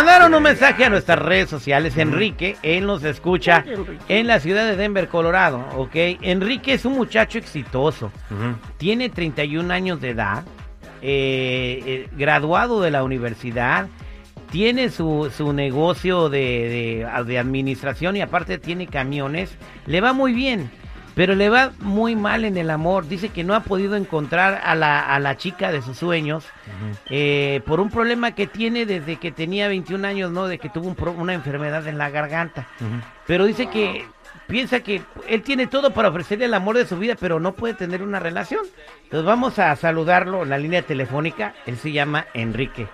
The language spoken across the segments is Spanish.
Mandaron un mensaje a nuestras redes sociales. Enrique, él nos escucha en la ciudad de Denver, Colorado. ¿ok? Enrique es un muchacho exitoso. Tiene 31 años de edad. eh, eh, graduado de la universidad. Tiene su, su negocio de, de- de administración y aparte tiene camiones. Le va muy bien. Pero le va muy mal en el amor. Dice que no ha podido encontrar a la, a la chica de sus sueños eh, por un problema que tiene desde que tenía 21 años, ¿no? De que tuvo un pro- una enfermedad en la garganta. Pero dice que piensa que él tiene todo para ofrecerle el amor de su vida, pero no puede tener una relación. Entonces vamos a saludarlo en la línea telefónica. Él se llama Enrique.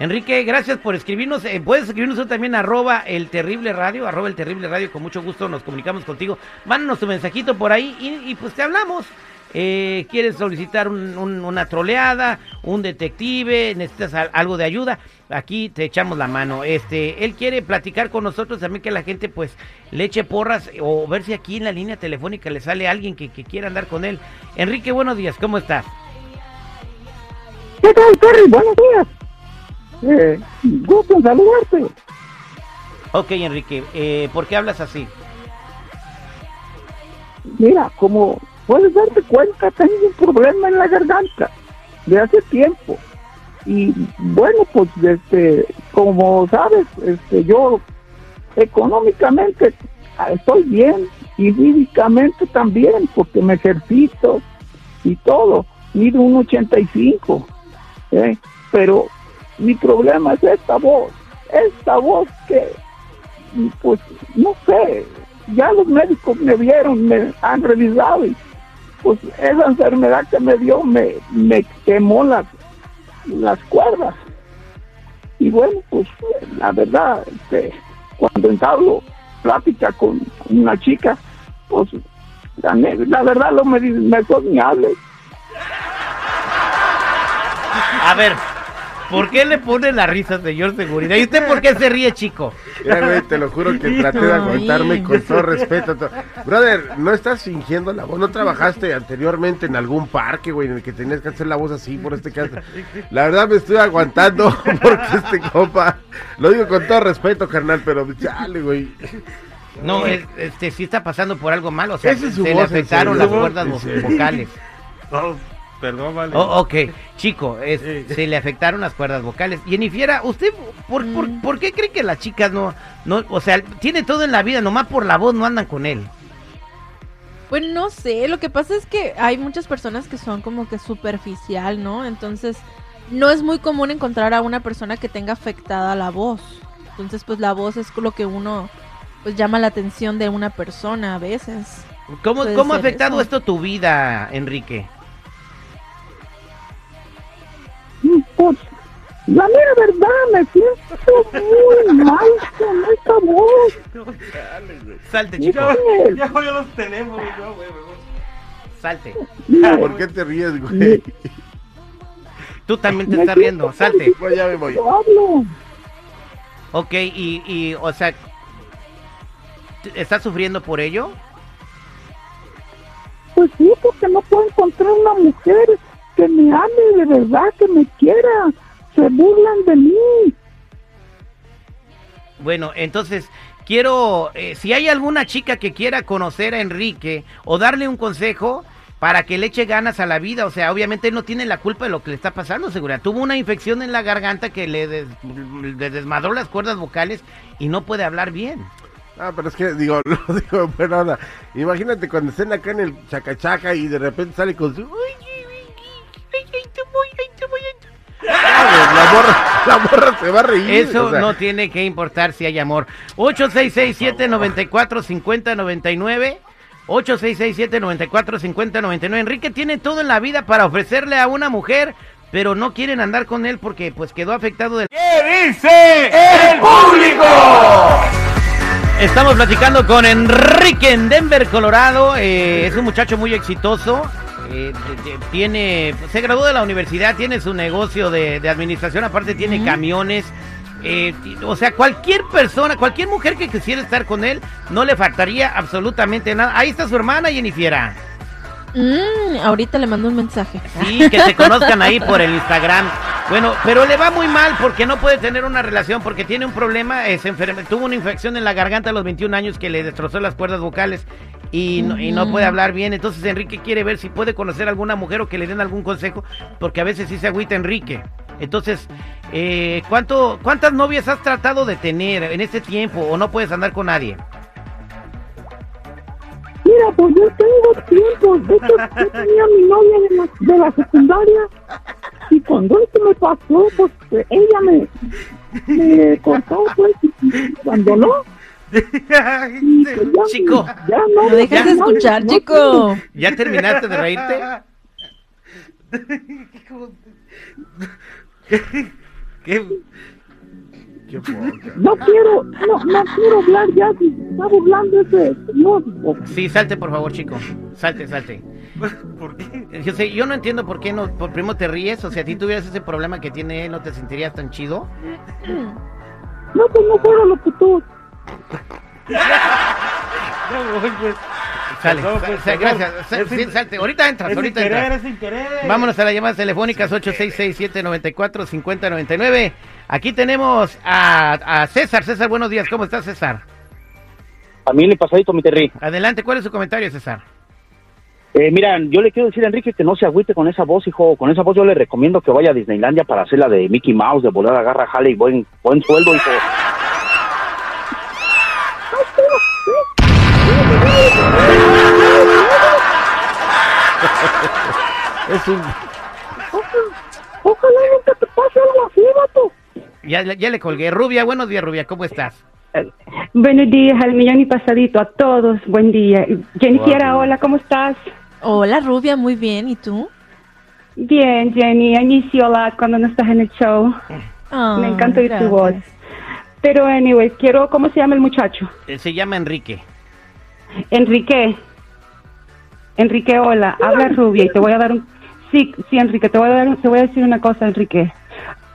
Enrique, gracias por escribirnos. Eh, puedes escribirnos también arroba el terrible radio, arroba el terrible radio. Con mucho gusto nos comunicamos contigo. Mándanos tu mensajito por ahí y, pues te hablamos. Eh, ¿Quieres solicitar un- un- una troleada, un detective? ¿Necesitas al- algo de ayuda? Aquí te echamos la mano. Este, él quiere platicar con nosotros también que la gente pues le eche porras o ver si aquí en la línea telefónica le sale alguien que, que quiera andar con él. Enrique, buenos días, ¿cómo estás? ¿Qué tal, Terry? Buenos días. Eh, gusto en saludarte. Ok, Enrique, eh, ¿por qué hablas así? Mira, como puedes darte cuenta, tengo un problema en la garganta de hace tiempo. Y bueno, pues este, como sabes, este, yo económicamente estoy bien y físicamente también, porque me ejercito y todo. Mido un 85, ¿eh? pero mi problema es esta voz, esta voz que, pues, no sé, ya los médicos me vieron, me han revisado y pues esa enfermedad que me dio me, me quemó las, las cuerdas. Y bueno, pues la verdad, este, cuando entablo plática con una chica, pues la, la verdad lo me, mejor. A ver, ¿por qué le pone la risa, señor seguridad? ¿Y usted por qué se ríe, chico? Mira, güey, te lo juro que traté de aguantarme con todo respeto. to- Brother, no estás fingiendo la voz. ¿No trabajaste anteriormente en algún parque, güey, en el que tenías que hacer la voz así por este caso? La verdad me estoy aguantando porque este compa, lo digo con todo respeto, carnal, pero chale, güey. No, es- este sí está pasando por algo malo, o sea, es se le voz, afectaron las cuerdas vocales. Oh, perdón, vale. Oh, ok, chico, es- Sí. se le afectaron las cuerdas vocales. Jennifer, ¿usted por, por, Mm. por qué cree que las chicas no, no, o sea, tiene todo en la vida, nomás por la voz no andan con él? Pues no sé, lo que pasa es que hay muchas personas que son como que superficial, ¿no? Entonces, no es muy común encontrar a una persona que tenga afectada la voz. Entonces, pues la voz es lo que uno pues llama la atención de una persona a veces. ¿Cómo, cómo ha afectado eso. esto tu vida, Enrique? La mera verdad, me siento muy mal con esta voz. Salte, chico, Ya, ya los tenemos, güey, no, güey, güey. salte. ¿Por qué te ríes, güey? Tú también te me estás riendo, salte. Pues ya me voy. hablo. Ok, y, y o sea, ¿estás sufriendo por ello? Pues sí, porque no puedo encontrar una mujer que me ame de verdad, que me quiera. Se burlan de mí. Bueno, entonces quiero, eh, si hay alguna chica que quiera conocer a Enrique o darle un consejo para que le eche ganas a la vida, o sea, obviamente él no tiene la culpa de lo que le está pasando, segura. Tuvo una infección en la garganta que le, des- le desmadró las cuerdas vocales y no puede hablar bien. Ah, pero es que, digo, lo digo, imagínate cuando estén acá en el chacachaca y de repente sale con su... Ah, la morra se va a reír. Eso o sea, no tiene que importar si hay amor. 8667-945099. 8667-945099. Enrique tiene todo en la vida para ofrecerle a una mujer, pero no quieren andar con él porque pues quedó afectado del... ¿Qué dice el público? Estamos platicando con Enrique en Denver, Colorado. Eh, es un muchacho muy exitoso. Eh, tiene, se graduó de la universidad, tiene su negocio de, de administración, aparte tiene camiones. Eh, o sea, cualquier persona, cualquier mujer que quisiera estar con él, no le faltaría absolutamente nada. Ahí está su hermana, Jennifer. Mm, ahorita le mando un mensaje. Sí, que se conozcan ahí por el Instagram. Bueno, pero le va muy mal porque no puede tener una relación, porque tiene un problema, es enferme, tuvo una infección en la garganta a los 21 años que le destrozó las cuerdas vocales y no, y no puede hablar bien. Entonces Enrique quiere ver si puede conocer a alguna mujer o que le den algún consejo, porque a veces sí se agüita Enrique. Entonces, eh, ¿cuánto, ¿cuántas novias has tratado de tener en este tiempo o no puedes andar con nadie? Mira, pues yo tengo tiempo. De hecho, yo tenía mi novia de la, de la secundaria. Y cuando esto me pasó, pues ella me, me cortó, pues, y cuando no. y ya, Chico. ya no, No dejas de no- escuchar, no- chico. ¿Ya terminaste de reírte? ¿Qué? Qué poca. No quiero, no, no quiero hablar ya. Si está burlando ese pues, Sí, salte por favor, chico. Salte, salte. ¿Por qué? Yo sé, yo no entiendo por qué no, por primo te ríes, o sea, si tuvieras ese problema que tiene él, ¿no te sentirías tan chido? No, pues no fuera lo voy, pues. Sale, pues, gracias, sin- salte, ahorita entras, Es sin ahorita querer, entras. es sin querer. Vámonos a las llamadas telefónicas 866-794-5099. Aquí tenemos a, a César. César, buenos días, ¿cómo estás, César? A mí le pasadito, mi Terry. Adelante, ¿cuál es su comentario, César? Eh, mira, yo le quiero decir a Enrique que no se agüite con esa voz, hijo. Con esa voz yo le recomiendo que vaya a Disneylandia para hacer la de Mickey Mouse, de volar a garra, jale y buen, buen sueldo, hijo. Es un. Ojalá nunca te pase algo así, vato. Ya, ya le colgué. Rubia, buenos días, Rubia, ¿cómo estás? Buenos días al millón y pasadito a todos. Buen día. Jennifer, hola, ¿cómo estás? Hola, Rubia, muy bien. ¿Y tú? Bien, Jenny. Inicio la cuando no estás en el show. Ah, Me encanta oír tu voz. Pero, anyway, quiero, ¿cómo se llama el muchacho? Eh, Se llama Enrique. Enrique. Enrique, hola. Habla Rubia y te voy a dar un... Sí, sí, Enrique, te voy a, dar, te voy a decir una cosa, Enrique.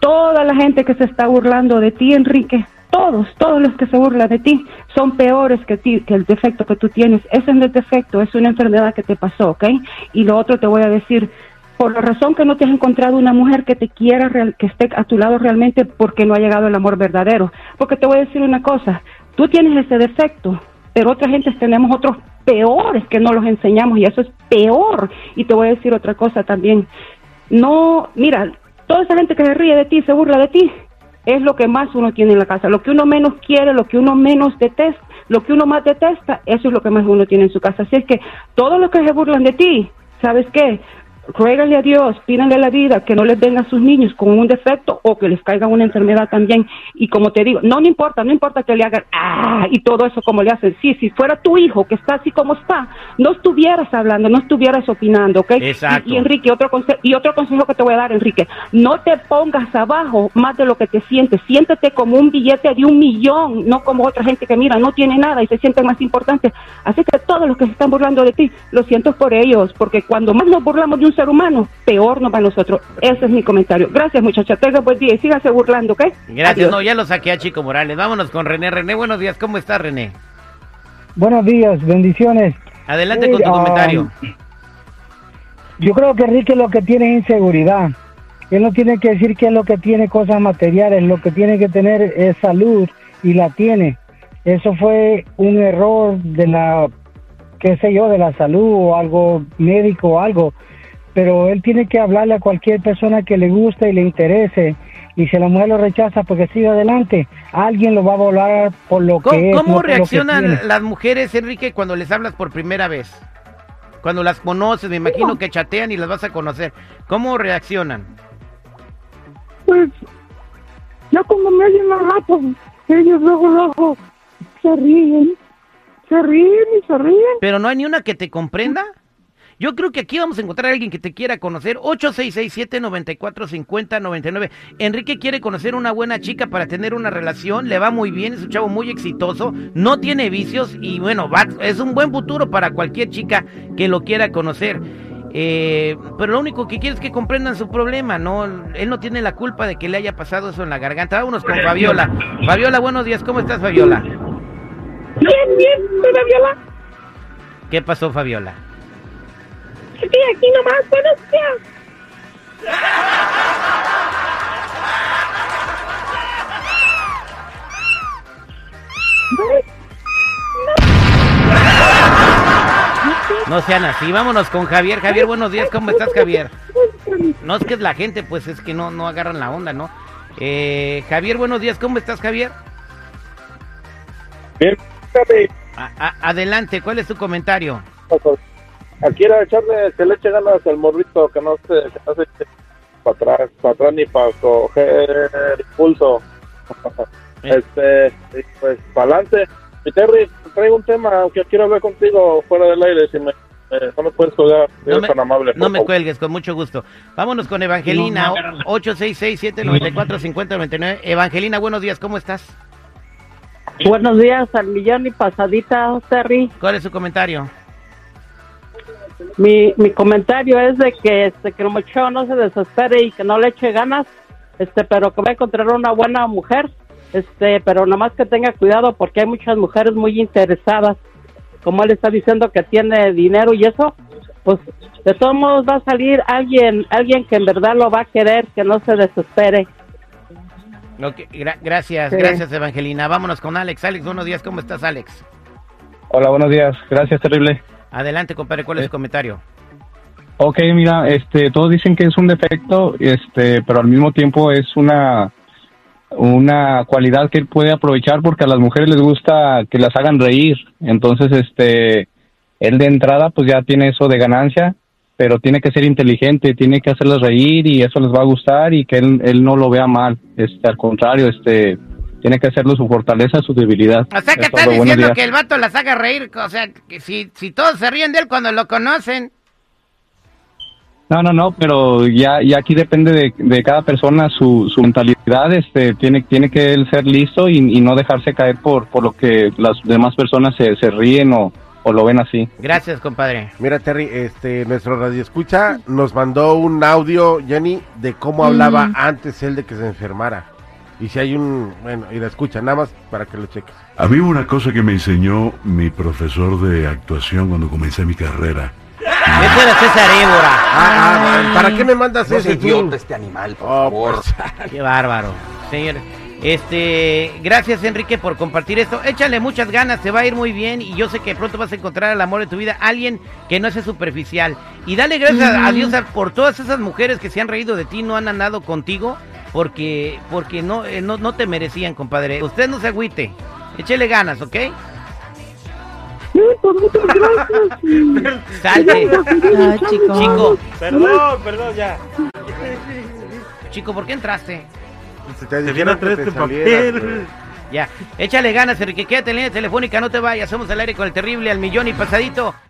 Toda la gente que se está burlando de ti, Enrique, todos, todos los que se burlan de ti, son peores que ti, que el defecto que tú tienes. Ese no es defecto, es una enfermedad que te pasó, ¿ok? Y lo otro te voy a decir, por la razón que no te has encontrado una mujer que te quiera, que esté a tu lado realmente, porque no ha llegado el amor verdadero. Porque te voy a decir una cosa, tú tienes ese defecto, pero otra gente tenemos otros peores que no los enseñamos y eso es peor. Y te voy a decir otra cosa también. No, mira, toda esa gente que se ríe de ti, se burla de ti, es lo que más uno tiene en la casa. Lo que uno menos quiere, lo que uno menos detesta, lo que uno más detesta, eso es lo que más uno tiene en su casa. Así es que todos los que se burlan de ti, ¿sabes qué? Ruégale a Dios, pídanle a la vida que no les venga a sus niños con un defecto o que les caiga una enfermedad también. Y como te digo, no, no importa, no importa que le hagan ah y todo eso como le hacen. Sí, si fuera tu hijo que está así como está, no estuvieras hablando, no estuvieras opinando, ¿ok? Exacto. Y, y Enrique, otro consejo, y otro consejo que te voy a dar, Enrique, no te pongas abajo más de lo que te sientes. Siéntete como un billete de un millón, no como otra gente que mira, no tiene nada y se sienten más importantes. Así que todos los que se están burlando de ti, lo siento por ellos, porque cuando más nos burlamos de un ser humano, peor nos va a nosotros. Ese es mi comentario. Gracias, muchachos. Tengan buen día y síganse burlando, ¿ok? Gracias, Adiós. no, ya lo saqué a Chico Morales. Vámonos con René. René, buenos días, ¿cómo estás, René? Buenos días, bendiciones. Adelante Sí, con tu ah, comentario. Yo creo que Enrique lo que tiene es inseguridad. Él no tiene que decir que es lo que tiene cosas materiales, lo que tiene que tener es salud y la tiene. Eso fue un error de la, qué sé yo, de la salud o algo médico o algo. Pero él tiene que hablarle a cualquier persona que le guste y le interese. Y si la mujer lo rechaza porque sigue adelante, alguien lo va a volar por lo ¿Cómo, que es. cómo no reaccionan las mujeres, Enrique, cuando les hablas por primera vez? Cuando las conoces, me imagino que chatean y las vas a conocer. ¿Cómo reaccionan? Pues, ya cuando me oyen al rato, ellos luego, luego se ríen. Se ríen y se ríen. Pero no hay ni una que te comprenda. Yo creo que aquí vamos a encontrar a alguien que te quiera conocer. 8667-945099. Enrique quiere conocer una buena chica para tener una relación. Le va muy bien, es un chavo muy exitoso. No tiene vicios y bueno, va, es un buen futuro para cualquier chica que lo quiera conocer. Eh, pero lo único que quiere es que comprendan su problema, ¿no? Él no tiene la culpa de que le haya pasado eso en la garganta. Vámonos con Fabiola. Fabiola, buenos días. ¿Cómo estás, Fabiola? Bien, bien, ¿verdad, Viola? ¿Qué pasó, Fabiola? aquí nomás. No sean así, vámonos con Javier. Javier, buenos días, ¿cómo estás, Javier? No es que es la gente, pues es que no, no agarran la onda, ¿no? Eh, Javier, buenos días, ¿cómo estás, Javier? Bien, adelante, ¿cuál es tu comentario? Aquí era echarle, que le eche ganas al morrito, que no se, que no se eche para atrás, para atrás ni para coger impulso. este, pues, para adelante. Y Terry, traigo un tema que quiero hablar contigo fuera del aire, si me, eh, no me puedes colgar, No eres me, tan amable. no me favor. cuelgues, con mucho gusto. Vámonos con Evangelina, 866-794-5099. Evangelina, buenos días, ¿cómo estás? Buenos días al millón y pasadita, Terry. ¿Cuál es su comentario? Mi, mi comentario es de que este que el muchacho no se desespere y que no le eche ganas, este, pero que va a encontrar una buena mujer, este, pero nomás que tenga cuidado porque hay muchas mujeres muy interesadas, como él está diciendo que tiene dinero y eso, pues de todos modos va a salir alguien, alguien que en verdad lo va a querer, que no se desespere. Gra- gracias, Sí. gracias Evangelina. Vámonos con Alex. Alex, buenos días, ¿cómo estás, Alex? Hola, buenos días. Gracias, terrible. Adelante, compadre, ¿cuál es su comentario? Ok, mira, este, todos dicen que es un defecto, este, pero al mismo tiempo es una una cualidad que él puede aprovechar porque a las mujeres les gusta que las hagan reír. Entonces, este, él de entrada pues ya tiene eso de ganancia, pero tiene que ser inteligente, tiene que hacerlas reír y eso les va a gustar y que él, él no lo vea mal. Este, al contrario, este, tiene que hacerlo su fortaleza, su debilidad. O sea, que Es todo, diciendo que el vato las haga reír. O sea, que si, si todos se ríen de él cuando lo conocen. No, no, no, pero ya, ya aquí depende de, de cada persona su, su mentalidad, este, tiene, tiene que él ser listo y, y no dejarse caer por, por lo que las demás personas se, se ríen o, o lo ven así. Gracias, compadre. Mira, Terry, este, nuestro radio escucha nos mandó un audio, Jenny, de cómo hablaba Mm. antes él de que se enfermara. Y si hay un, bueno, y la escucha, nada más para que lo cheques. A mí una cosa que me enseñó mi profesor de actuación cuando comencé mi carrera. Eso era César Évora. Ah, ah, ¿para qué me mandas No ese idiota este animal, por Oh, favor. pues, Qué bárbaro. Señores, este, gracias Enrique por compartir esto. Échale muchas ganas, te va a ir muy bien y yo sé que pronto vas a encontrar al amor de tu vida, alguien que no sea superficial. Y dale gracias a- a Dios por todas esas mujeres que se han reído de ti, no han andado contigo, porque, porque no, eh, no, no te merecían, compadre. Usted no se agüite, échele ganas, ¿ok? Sí, pues muchas gracias. Salte. Chico. Chico, Perdón, perdón, ya. chico, ¿por qué entraste? te Te dijeron viene a traer te este papel. Ya, échale ganas, Enrique, quédate en línea telefónica, no te vayas, somos al aire con el terrible al millón y pasadito.